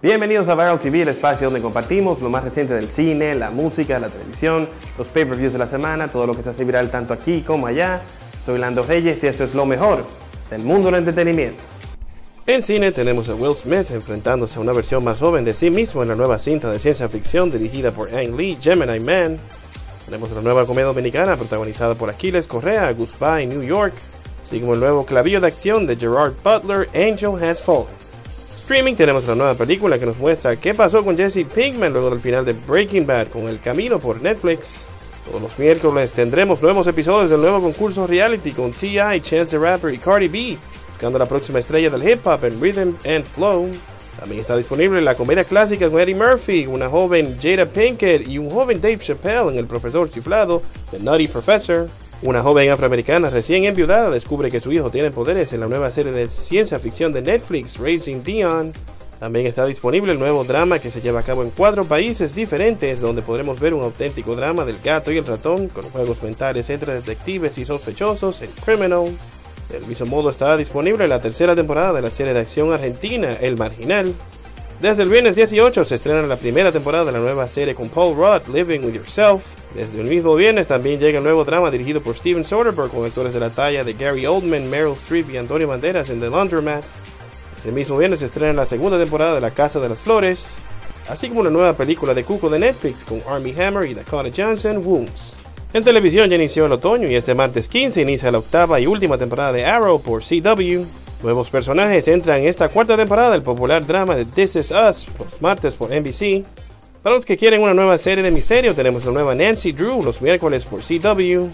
Bienvenidos a Viral TV, el espacio donde compartimos lo más reciente del cine, la música, la televisión, los pay-per-views de la semana, todo lo que se hace viral tanto aquí como allá. Soy Lando Reyes y esto es lo mejor del mundo del entretenimiento. En cine tenemos a Will Smith enfrentándose a una versión más joven de sí mismo en la nueva cinta de ciencia ficción dirigida por Ang Lee, Gemini Man. Tenemos la nueva comedia dominicana protagonizada por Aquiles Correa, Goodbye New York, así el nuevo clavillo de acción de Gerard Butler, Angel Has Fallen streaming tenemos la nueva película que nos muestra qué pasó con Jesse Pinkman luego del final de Breaking Bad con El Camino por Netflix. Todos los miércoles tendremos nuevos episodios del nuevo concurso reality con T.I., Chance the Rapper y Cardi B, buscando la próxima estrella del hip hop en Rhythm and Flow. También está disponible la comedia clásica con Eddie Murphy, una joven Jada Pinkett y un joven Dave Chappelle en El Profesor Chiflado, The Nutty Professor. Una joven afroamericana recién enviudada descubre que su hijo tiene poderes en la nueva serie de ciencia ficción de Netflix, Raising Dion. También está disponible el nuevo drama que se lleva a cabo en cuatro países diferentes, donde podremos ver un auténtico drama del gato y el ratón, con juegos mentales entre detectives y sospechosos en Criminal. Del mismo modo está disponible la tercera temporada de la serie de acción argentina El Marginal, desde el viernes 18 se estrena la primera temporada de la nueva serie con Paul Rudd, Living with Yourself. Desde el mismo viernes también llega el nuevo drama dirigido por Steven Soderbergh con actores de la talla de Gary Oldman, Meryl Streep y Antonio Banderas en The Laundromat. Ese mismo viernes se estrena la segunda temporada de La Casa de las Flores, así como la nueva película de Cuco de Netflix con Army Hammer y Dakota Johnson, Wounds. En televisión ya inició el otoño y este martes 15 inicia la octava y última temporada de Arrow por CW. Nuevos personajes entran en esta cuarta temporada del popular drama de This Is Us, los martes por NBC. Para los que quieren una nueva serie de misterio, tenemos la nueva Nancy Drew los miércoles por CW.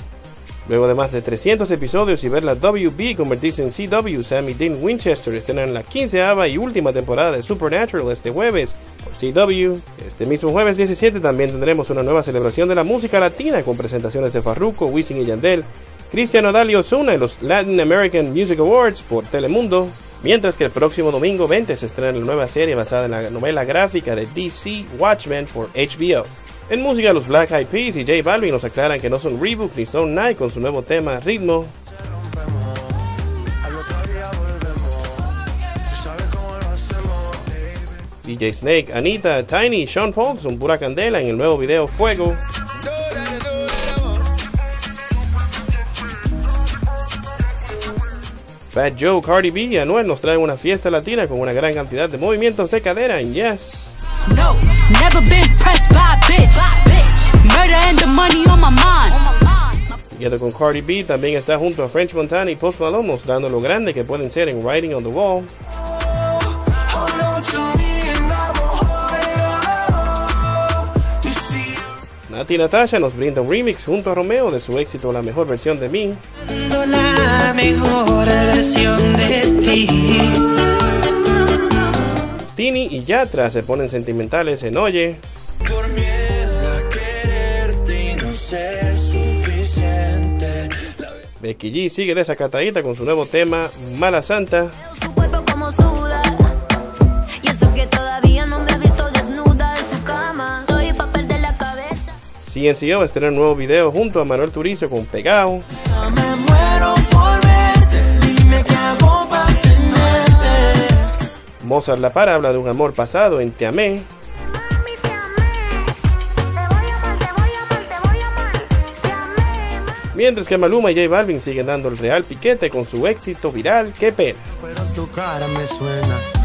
Luego de más de 300 episodios y ver la WB convertirse en CW, Sammy Dean Winchester en la quinceava y última temporada de Supernatural este jueves por CW. Este mismo jueves 17 también tendremos una nueva celebración de la música latina con presentaciones de Farruko, Wisin y Yandel, Cristiano Dalio Osuna en los Latin American Music Awards por Telemundo. Mientras que el próximo domingo 20 se estrena la nueva serie basada en la novela gráfica de DC Watchmen por HBO. En música, los Black Eyed Peas y J Balvin nos aclaran que no son Reboot ni son Nike con su nuevo tema Ritmo. DJ Snake, Anita, Tiny y Sean Paul son pura candela en el nuevo video Fuego. Fat Joe, Cardi B y Anuel nos traen una fiesta latina con una gran cantidad de movimientos de cadera en Yes. No, never been pressed by bitch. Murder and the money on my mind. Siguiendo con Cardi B, también está junto a French Montana y Post Malone mostrando lo grande que pueden ser en Writing on the Wall. Nati Natasha nos brinda un remix junto a Romeo de su éxito La mejor versión de mí. La mejor versión de ti. Tini y Yatra se ponen sentimentales en Oye. Por miedo a quererte y no ser suficiente. Becky G sigue desacatadita con su nuevo tema Mala Santa. CNCO estrena un nuevo video junto a Manuel Turizo con Pegao. Mozart La Para habla de un amor pasado en Te Amé. Mientras que Maluma y J Balvin siguen dando el real piquete con su éxito viral, qué pena.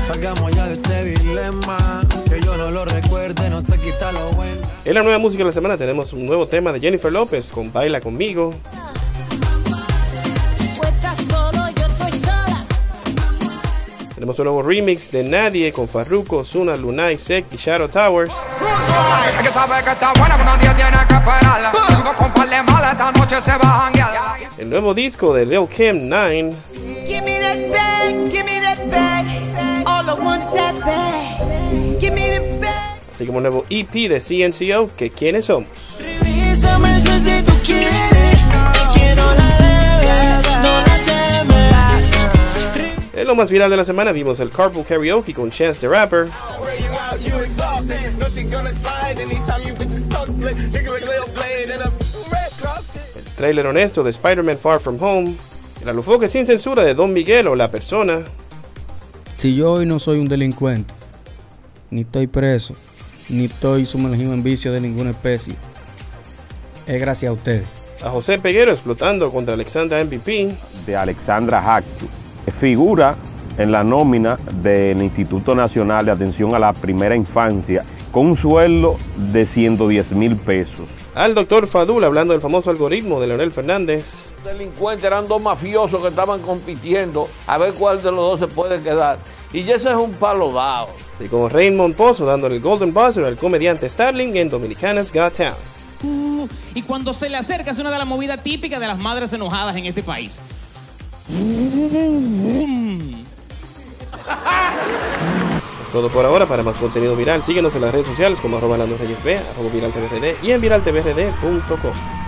Salgamos ya de este dilema, que yo no lo recuerde, no te quita lo bueno. En la nueva música de la semana tenemos un nuevo tema de Jennifer López con Baila conmigo. Tenemos un nuevo remix de Nadie con Farruko, Zuna, Lunay, Sek y Shadow Towers. El nuevo disco de Lil Kim 9. Así como un nuevo EP de CNCO, que quiénes somos. En lo más viral de la semana vimos el Carpool Karaoke con Chance the Rapper. El trailer honesto de Spider-Man Far From Home. El alufoque sin censura de Don Miguel o La Persona. Si yo hoy no soy un delincuente, ni estoy preso, ni estoy sumergido en vicio de ninguna especie. Es gracias a ustedes. A José Peguero explotando contra Alexandra MVP. De Alexandra Hactu. Figura en la nómina del Instituto Nacional de Atención a la Primera Infancia con un sueldo de 110 mil pesos. Al doctor Fadul hablando del famoso algoritmo de Leonel Fernández. Los delincuentes eran dos mafiosos que estaban compitiendo a ver cuál de los dos se puede quedar. Y ese es un palo dado. Y con Raymond Pozo dándole el Golden Buzzer al comediante Starling en Dominicanas Got Talent. Uh, y cuando se le acerca es una de las movidas típicas de las madres enojadas en este país. Es todo por ahora. Para más contenido viral, síguenos en las redes sociales como arroba Reyes B, arroba viral y en viraltvrd.com.